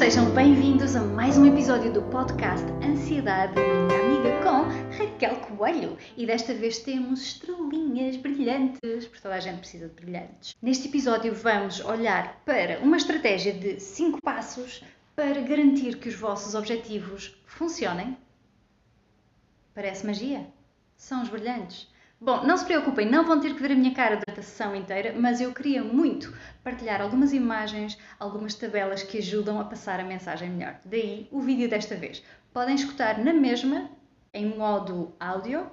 sejam bem-vindos a mais um episódio do podcast Ansiedade Minha Amiga com Raquel Coelho. E desta vez temos estrelinhas brilhantes, porque toda a gente precisa de brilhantes. Neste episódio vamos olhar para uma estratégia de 5 passos para garantir que os vossos objetivos funcionem. Parece magia? São os brilhantes. Bom, não se preocupem, não vão ter que ver a minha cara durante a sessão inteira, mas eu queria muito partilhar algumas imagens, algumas tabelas que ajudam a passar a mensagem melhor. Daí o vídeo desta vez. Podem escutar na mesma, em modo áudio,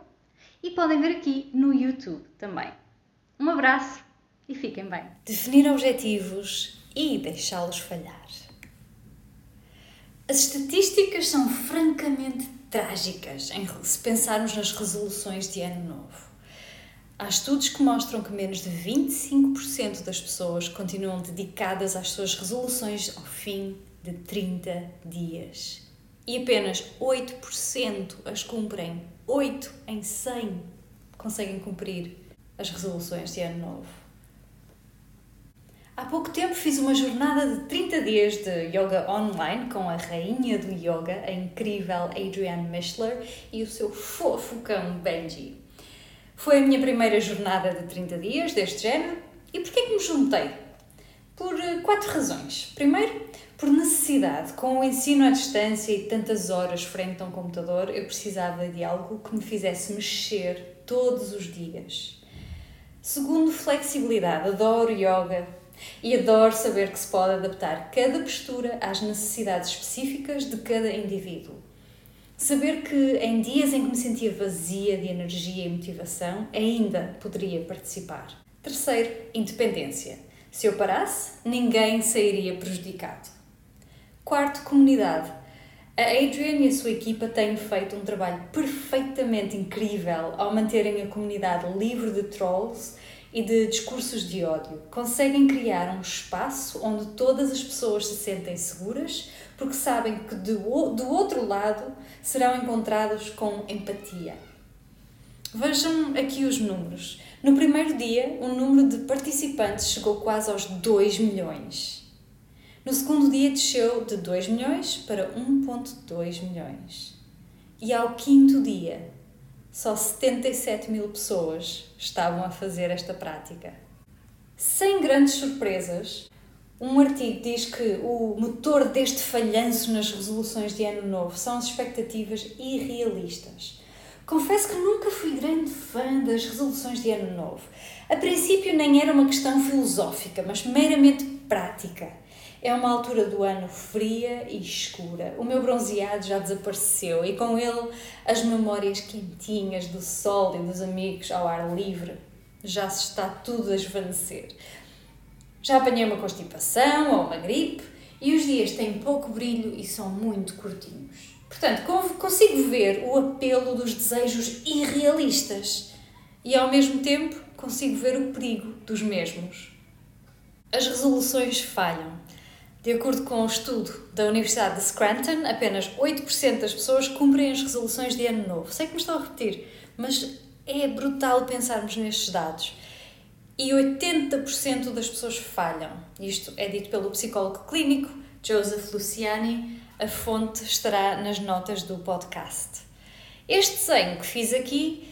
e podem ver aqui no YouTube também. Um abraço e fiquem bem. Definir objetivos e deixá-los falhar. As estatísticas são francamente trágicas se pensarmos nas resoluções de ano novo. Há estudos que mostram que menos de 25% das pessoas continuam dedicadas às suas resoluções ao fim de 30 dias. E apenas 8% as cumprem. 8 em 100 conseguem cumprir as resoluções de ano novo. Há pouco tempo fiz uma jornada de 30 dias de yoga online com a rainha do yoga, a incrível Adrienne Mishler, e o seu fofo cão Benji. Foi a minha primeira jornada de 30 dias deste género. E porquê que me juntei? Por eh, quatro razões. Primeiro, por necessidade. Com o ensino à distância e tantas horas frente a um computador, eu precisava de algo que me fizesse mexer todos os dias. Segundo, flexibilidade. Adoro yoga e adoro saber que se pode adaptar cada postura às necessidades específicas de cada indivíduo. Saber que em dias em que me sentia vazia de energia e motivação, ainda poderia participar. Terceiro, independência. Se eu parasse, ninguém sairia prejudicado. Quarto, comunidade. A Adrian e a sua equipa têm feito um trabalho perfeitamente incrível ao manterem a comunidade livre de trolls e de discursos de ódio. Conseguem criar um espaço onde todas as pessoas se sentem seguras, porque sabem que do, do outro lado serão encontrados com empatia. Vejam aqui os números. No primeiro dia, o número de participantes chegou quase aos 2 milhões. No segundo dia, desceu de 2 milhões para 1,2 milhões. E ao quinto dia, só 77 mil pessoas estavam a fazer esta prática. Sem grandes surpresas, um artigo diz que o motor deste falhanço nas resoluções de ano novo são as expectativas irrealistas. Confesso que nunca fui grande fã das resoluções de ano novo. A princípio nem era uma questão filosófica, mas meramente prática. É uma altura do ano fria e escura. O meu bronzeado já desapareceu e com ele as memórias quentinhas do sol e dos amigos ao ar livre. Já se está tudo a esvanecer. Já apanhei uma constipação ou uma gripe e os dias têm pouco brilho e são muito curtinhos. Portanto, consigo ver o apelo dos desejos irrealistas e ao mesmo tempo consigo ver o perigo dos mesmos. As resoluções falham. De acordo com um estudo da Universidade de Scranton, apenas 8% das pessoas cumprem as resoluções de ano novo. Sei que me estou a repetir, mas é brutal pensarmos nestes dados e 80% das pessoas falham. Isto é dito pelo psicólogo clínico Joseph Luciani. A fonte estará nas notas do podcast. Este desenho que fiz aqui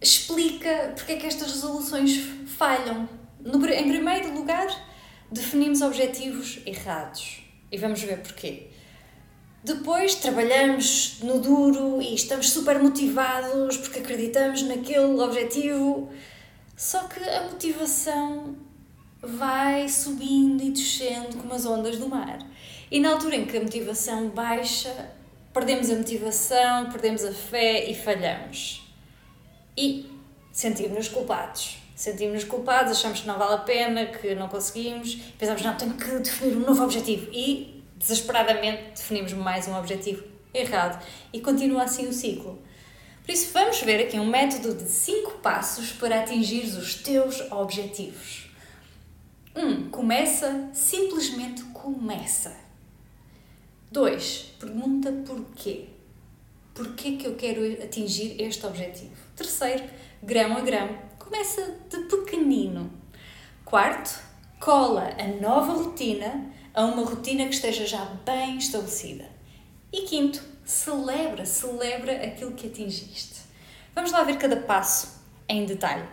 explica porque é que estas resoluções falham. No, em primeiro lugar, definimos objetivos errados. E vamos ver porquê. Depois trabalhamos no duro e estamos super motivados porque acreditamos naquele objetivo só que a motivação vai subindo e descendo como as ondas do mar. E na altura em que a motivação baixa, perdemos a motivação, perdemos a fé e falhamos. E sentimos-nos culpados. Sentimos-nos culpados, achamos que não vale a pena, que não conseguimos, pensamos, não, tenho que definir um novo objetivo. E desesperadamente definimos mais um objetivo errado. E continua assim o ciclo. Por isso, vamos ver aqui um método de 5 passos para atingir os teus objetivos. 1. Um, começa, simplesmente começa. 2. Pergunta porquê. Porquê que eu quero atingir este objetivo? Terceiro, grão a grão. Começa de pequenino. Quarto, cola a nova rotina a uma rotina que esteja já bem estabelecida. E quinto, celebra, celebra aquilo que atingiste. Vamos lá ver cada passo em detalhe.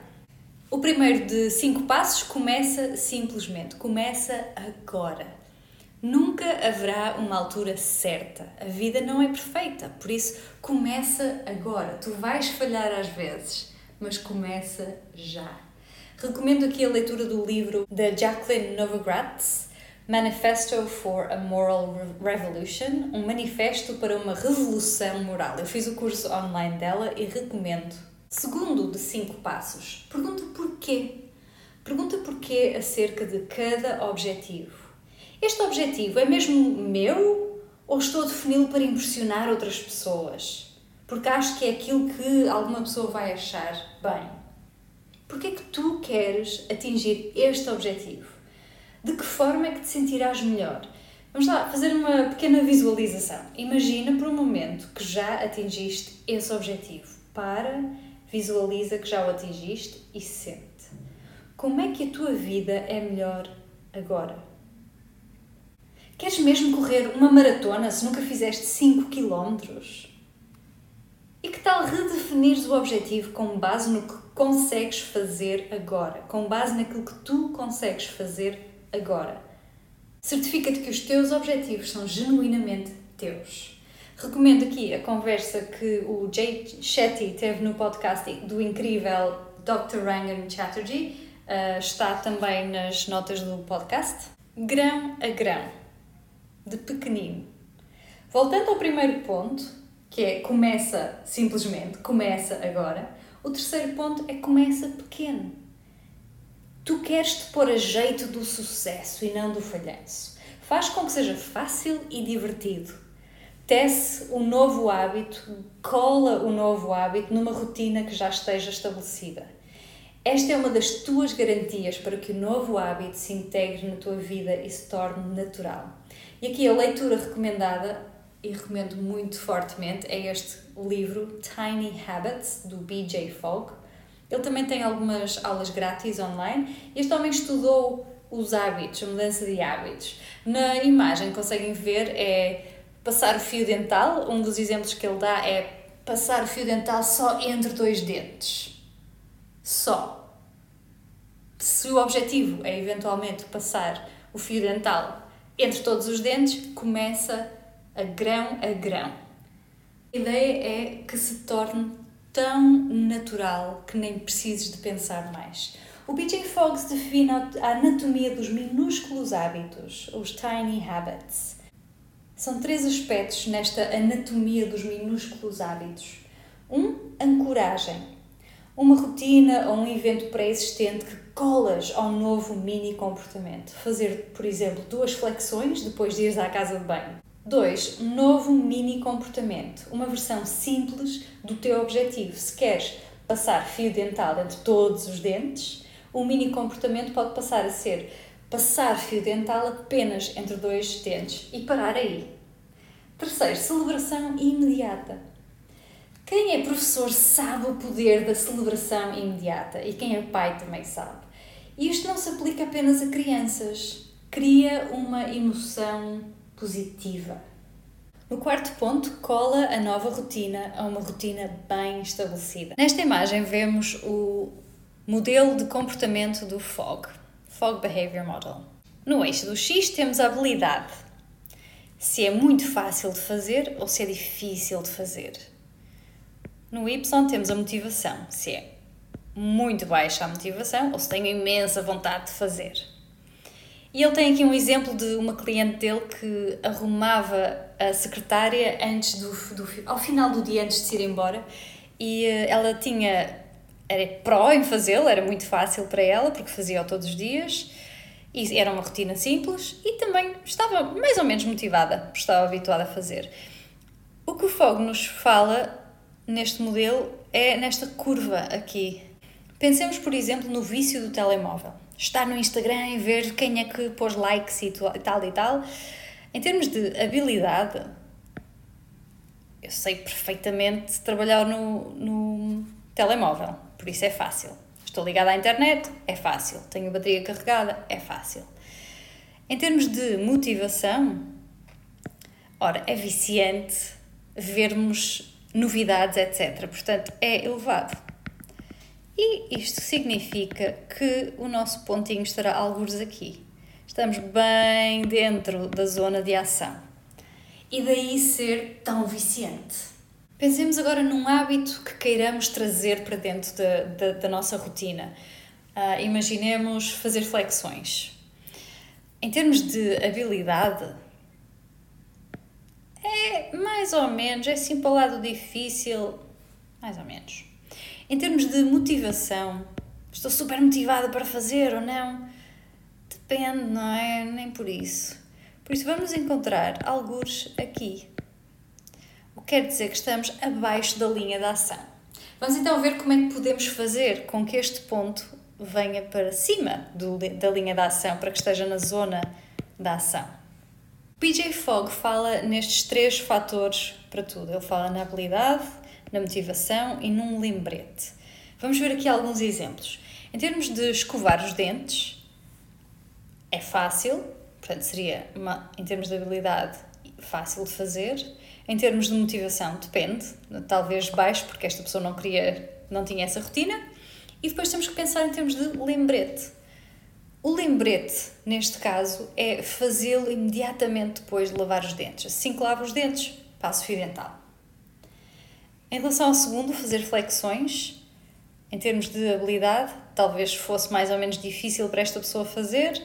O primeiro de cinco passos começa simplesmente, começa agora. Nunca haverá uma altura certa. A vida não é perfeita, por isso começa agora. Tu vais falhar às vezes, mas começa já. Recomendo aqui a leitura do livro da Jacqueline Novogratz, Manifesto for a Moral Revolution, um manifesto para uma revolução moral. Eu fiz o curso online dela e recomendo. Segundo de cinco passos, pergunta porquê. Pergunta porquê acerca de cada objetivo. Este objetivo é mesmo meu ou estou a defini-lo para impressionar outras pessoas? Porque acho que é aquilo que alguma pessoa vai achar bem. Porquê é que tu queres atingir este objetivo? De que forma é que te sentirás melhor? Vamos lá fazer uma pequena visualização. Imagina por um momento que já atingiste esse objetivo. Para, visualiza que já o atingiste e sente. Como é que a tua vida é melhor agora? Queres mesmo correr uma maratona se nunca fizeste 5 km? E que tal redefinires o objetivo com base no que consegues fazer agora, com base naquilo que tu consegues fazer agora. Certifica-te que os teus objetivos são genuinamente teus. Recomendo aqui a conversa que o Jay Shetty teve no podcast do incrível Dr. Rangan Chatterjee. Uh, está também nas notas do podcast. Grão a grão, de pequenino. Voltando ao primeiro ponto, que é começa simplesmente, começa agora. O terceiro ponto é começa pequeno. Tu queres te pôr a jeito do sucesso e não do falhanço. Faz com que seja fácil e divertido. Tece o um novo hábito, cola o um novo hábito numa rotina que já esteja estabelecida. Esta é uma das tuas garantias para que o novo hábito se integre na tua vida e se torne natural. E aqui a leitura recomendada e recomendo muito fortemente é este livro Tiny Habits do BJ Fogg. Ele também tem algumas aulas grátis online. Este homem estudou os hábitos, a mudança de hábitos. Na imagem conseguem ver é passar o fio dental. Um dos exemplos que ele dá é passar o fio dental só entre dois dentes. Só. Se o objetivo é eventualmente passar o fio dental entre todos os dentes, começa a grão a grão. A ideia é que se torne tão natural que nem precises de pensar mais. O BJ Fogg define a anatomia dos minúsculos hábitos, os tiny habits. São três aspectos nesta anatomia dos minúsculos hábitos. Um, ancoragem. Uma rotina ou um evento pré-existente que colas ao novo mini comportamento. Fazer, por exemplo, duas flexões depois de ires à casa de banho. 2. Um novo mini comportamento, uma versão simples do teu objetivo. Se queres passar fio dental entre todos os dentes, o mini comportamento pode passar a ser passar fio dental apenas entre dois dentes e parar aí. Terceiro, celebração imediata. Quem é professor sabe o poder da celebração imediata e quem é pai também sabe. E isto não se aplica apenas a crianças. Cria uma emoção positiva. No quarto ponto, cola a nova rotina a uma rotina bem estabelecida. Nesta imagem vemos o modelo de comportamento do FOG, FOG Behavior Model. No eixo do X temos a habilidade, se é muito fácil de fazer ou se é difícil de fazer. No Y temos a motivação, se é muito baixa a motivação ou se tenho imensa vontade de fazer. E ele tem aqui um exemplo de uma cliente dele que arrumava a secretária antes do, do ao final do dia antes de se ir embora e eh, ela tinha era pró em fazê-lo, era muito fácil para ela porque fazia-o todos os dias e era uma rotina simples e também estava mais ou menos motivada, estava habituada a fazer. O que o Fogo nos fala neste modelo é nesta curva aqui. Pensemos, por exemplo, no vício do telemóvel estar no Instagram e ver quem é que pôs likes e tal e tal. Em termos de habilidade, eu sei perfeitamente trabalhar no, no telemóvel, por isso é fácil. Estou ligada à internet, é fácil. Tenho bateria carregada, é fácil. Em termos de motivação, ora, é viciante vermos novidades, etc. Portanto, é elevado. E isto significa que o nosso pontinho estará alguns aqui. Estamos bem dentro da zona de ação. E daí ser tão viciante. Pensemos agora num hábito que queiramos trazer para dentro da, da, da nossa rotina. Uh, imaginemos fazer flexões. Em termos de habilidade, é mais ou menos, é assim para o lado difícil, mais ou menos. Em termos de motivação, estou super motivada para fazer ou não? Depende, não é? Nem por isso. Por isso, vamos encontrar alguns aqui. O que quer dizer que estamos abaixo da linha da ação. Vamos então ver como é que podemos fazer com que este ponto venha para cima do, da linha da ação, para que esteja na zona da ação. PJ Fogg fala nestes três fatores para tudo. Ele fala na habilidade, na motivação e num lembrete. Vamos ver aqui alguns exemplos. Em termos de escovar os dentes, é fácil, portanto, seria, uma, em termos de habilidade, fácil de fazer. Em termos de motivação, depende, talvez baixo, porque esta pessoa não queria, não tinha essa rotina. E depois temos que pensar em termos de lembrete. O lembrete, neste caso, é fazê-lo imediatamente depois de lavar os dentes. Assim que lavo os dentes, passo fio dental. Em relação ao segundo, fazer flexões, em termos de habilidade, talvez fosse mais ou menos difícil para esta pessoa fazer.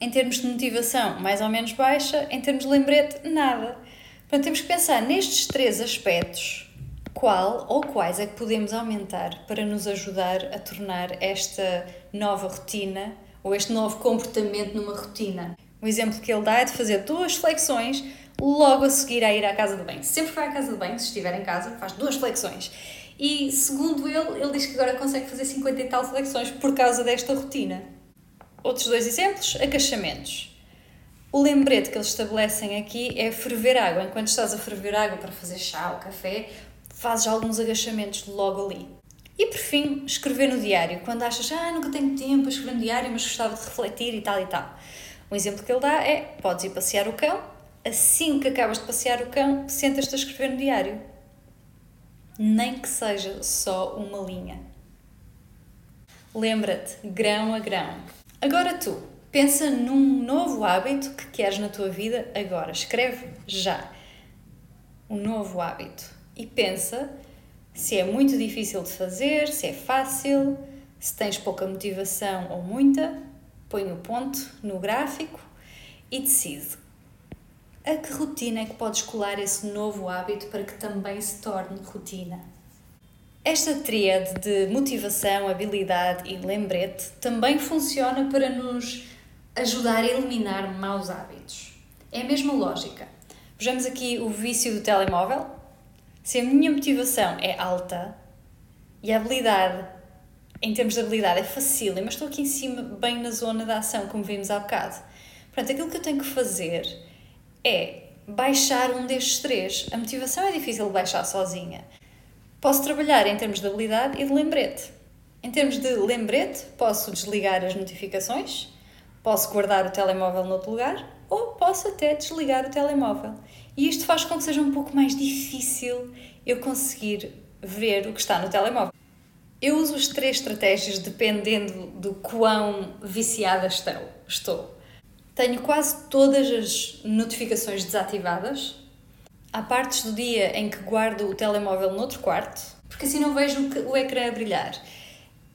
Em termos de motivação, mais ou menos baixa. Em termos de lembrete, nada. Portanto, temos que pensar nestes três aspectos qual ou quais é que podemos aumentar para nos ajudar a tornar esta nova rotina ou este novo comportamento numa rotina. O exemplo que ele dá é de fazer duas flexões logo a seguir a ir à casa de banho. Sempre vai à casa de banho, se estiver em casa, faz duas flexões. E segundo ele, ele diz que agora consegue fazer 50 e tal flexões por causa desta rotina. Outros dois exemplos, agachamentos. O lembrete que eles estabelecem aqui é ferver água. Enquanto estás a ferver água para fazer chá ou café, fazes alguns agachamentos logo ali. E por fim, escrever no diário. Quando achas, ah, nunca tenho tempo para escrever no diário, mas gostava de refletir e tal e tal. Um exemplo que ele dá é: podes ir passear o cão, assim que acabas de passear o cão, sentas-te a escrever no diário. Nem que seja só uma linha. Lembra-te, grão a grão. Agora tu, pensa num novo hábito que queres na tua vida agora. Escreve já. Um novo hábito e pensa se é muito difícil de fazer, se é fácil, se tens pouca motivação ou muita, põe o ponto no gráfico e decide a que rotina é que podes colar esse novo hábito para que também se torne rotina. Esta tríade de motivação, habilidade e lembrete também funciona para nos ajudar a eliminar maus hábitos. É a mesma lógica. Vejamos aqui o vício do telemóvel, se a minha motivação é alta e a habilidade, em termos de habilidade, é fácil, mas estou aqui em cima, bem na zona da ação, como vimos há bocado. Portanto, aquilo que eu tenho que fazer é baixar um destes três. A motivação é difícil de baixar sozinha. Posso trabalhar em termos de habilidade e de lembrete. Em termos de lembrete, posso desligar as notificações, posso guardar o telemóvel noutro lugar ou posso até desligar o telemóvel. E isto faz com que seja um pouco mais difícil eu conseguir ver o que está no telemóvel. Eu uso as três estratégias dependendo do quão viciada estou. Tenho quase todas as notificações desativadas. Há partes do dia em que guardo o telemóvel noutro quarto, porque assim não vejo o ecrã a brilhar.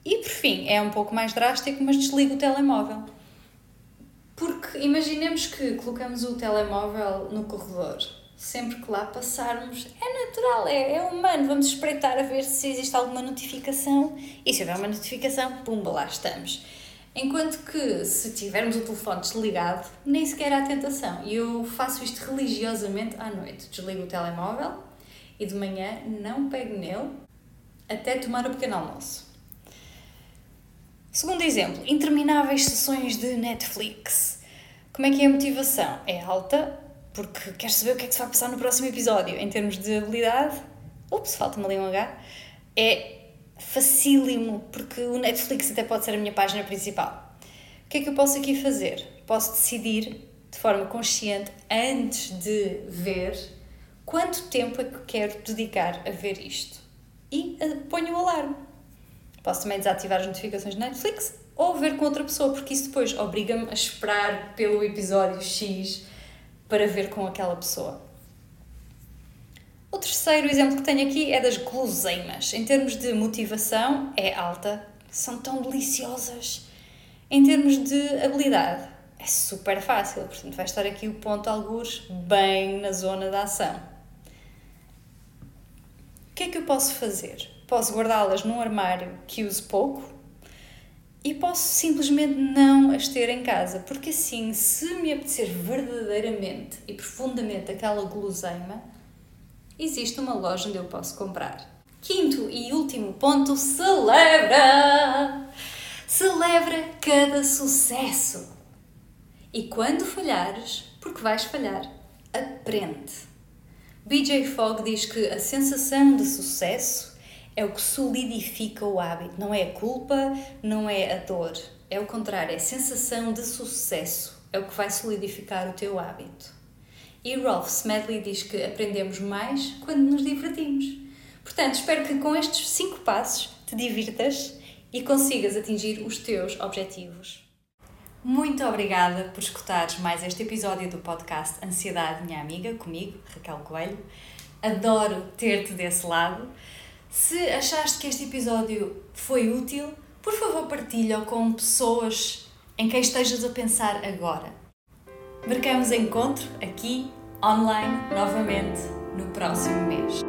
E por fim, é um pouco mais drástico, mas desligo o telemóvel. Porque imaginemos que colocamos o telemóvel no corredor. Sempre que lá passarmos, é natural, é, é humano. Vamos espreitar a ver se existe alguma notificação. E se houver uma notificação, pumba, lá estamos. Enquanto que se tivermos o telefone desligado, nem sequer há tentação. E eu faço isto religiosamente à noite. Desligo o telemóvel e de manhã não pego nele até tomar o pequeno almoço. Segundo exemplo, intermináveis sessões de Netflix. Como é que é a motivação? É alta, porque queres saber o que é que se vai passar no próximo episódio. Em termos de habilidade, ups, falta-me ali um H, é facílimo, porque o Netflix até pode ser a minha página principal. O que é que eu posso aqui fazer? Posso decidir de forma consciente, antes de ver, quanto tempo é que quero dedicar a ver isto. E eh, ponho o alarme. Posso também desativar as notificações de Netflix ou ver com outra pessoa, porque isso depois obriga-me a esperar pelo episódio X para ver com aquela pessoa. O terceiro exemplo que tenho aqui é das guloseimas. Em termos de motivação, é alta, são tão deliciosas. Em termos de habilidade, é super fácil, portanto vai estar aqui o ponto algures bem na zona da ação. O que é que eu posso fazer? Posso guardá-las num armário que uso pouco e posso simplesmente não as ter em casa, porque assim, se me apetecer verdadeiramente e profundamente aquela guloseima, existe uma loja onde eu posso comprar. Quinto e último ponto, celebra! Celebra cada sucesso! E quando falhares, porque vais falhar, aprende. BJ Fogg diz que a sensação de sucesso é o que solidifica o hábito, não é a culpa, não é a dor. É o contrário, é a sensação de sucesso, é o que vai solidificar o teu hábito. E Rolf Smedley diz que aprendemos mais quando nos divertimos. Portanto, espero que com estes 5 passos te divirtas e consigas atingir os teus objetivos. Muito obrigada por escutares mais este episódio do podcast Ansiedade Minha Amiga, comigo, Raquel Coelho. Adoro ter-te desse lado. Se achaste que este episódio foi útil, por favor partilha com pessoas em quem estejas a pensar agora. Marcamos encontro aqui, online, novamente, no próximo mês.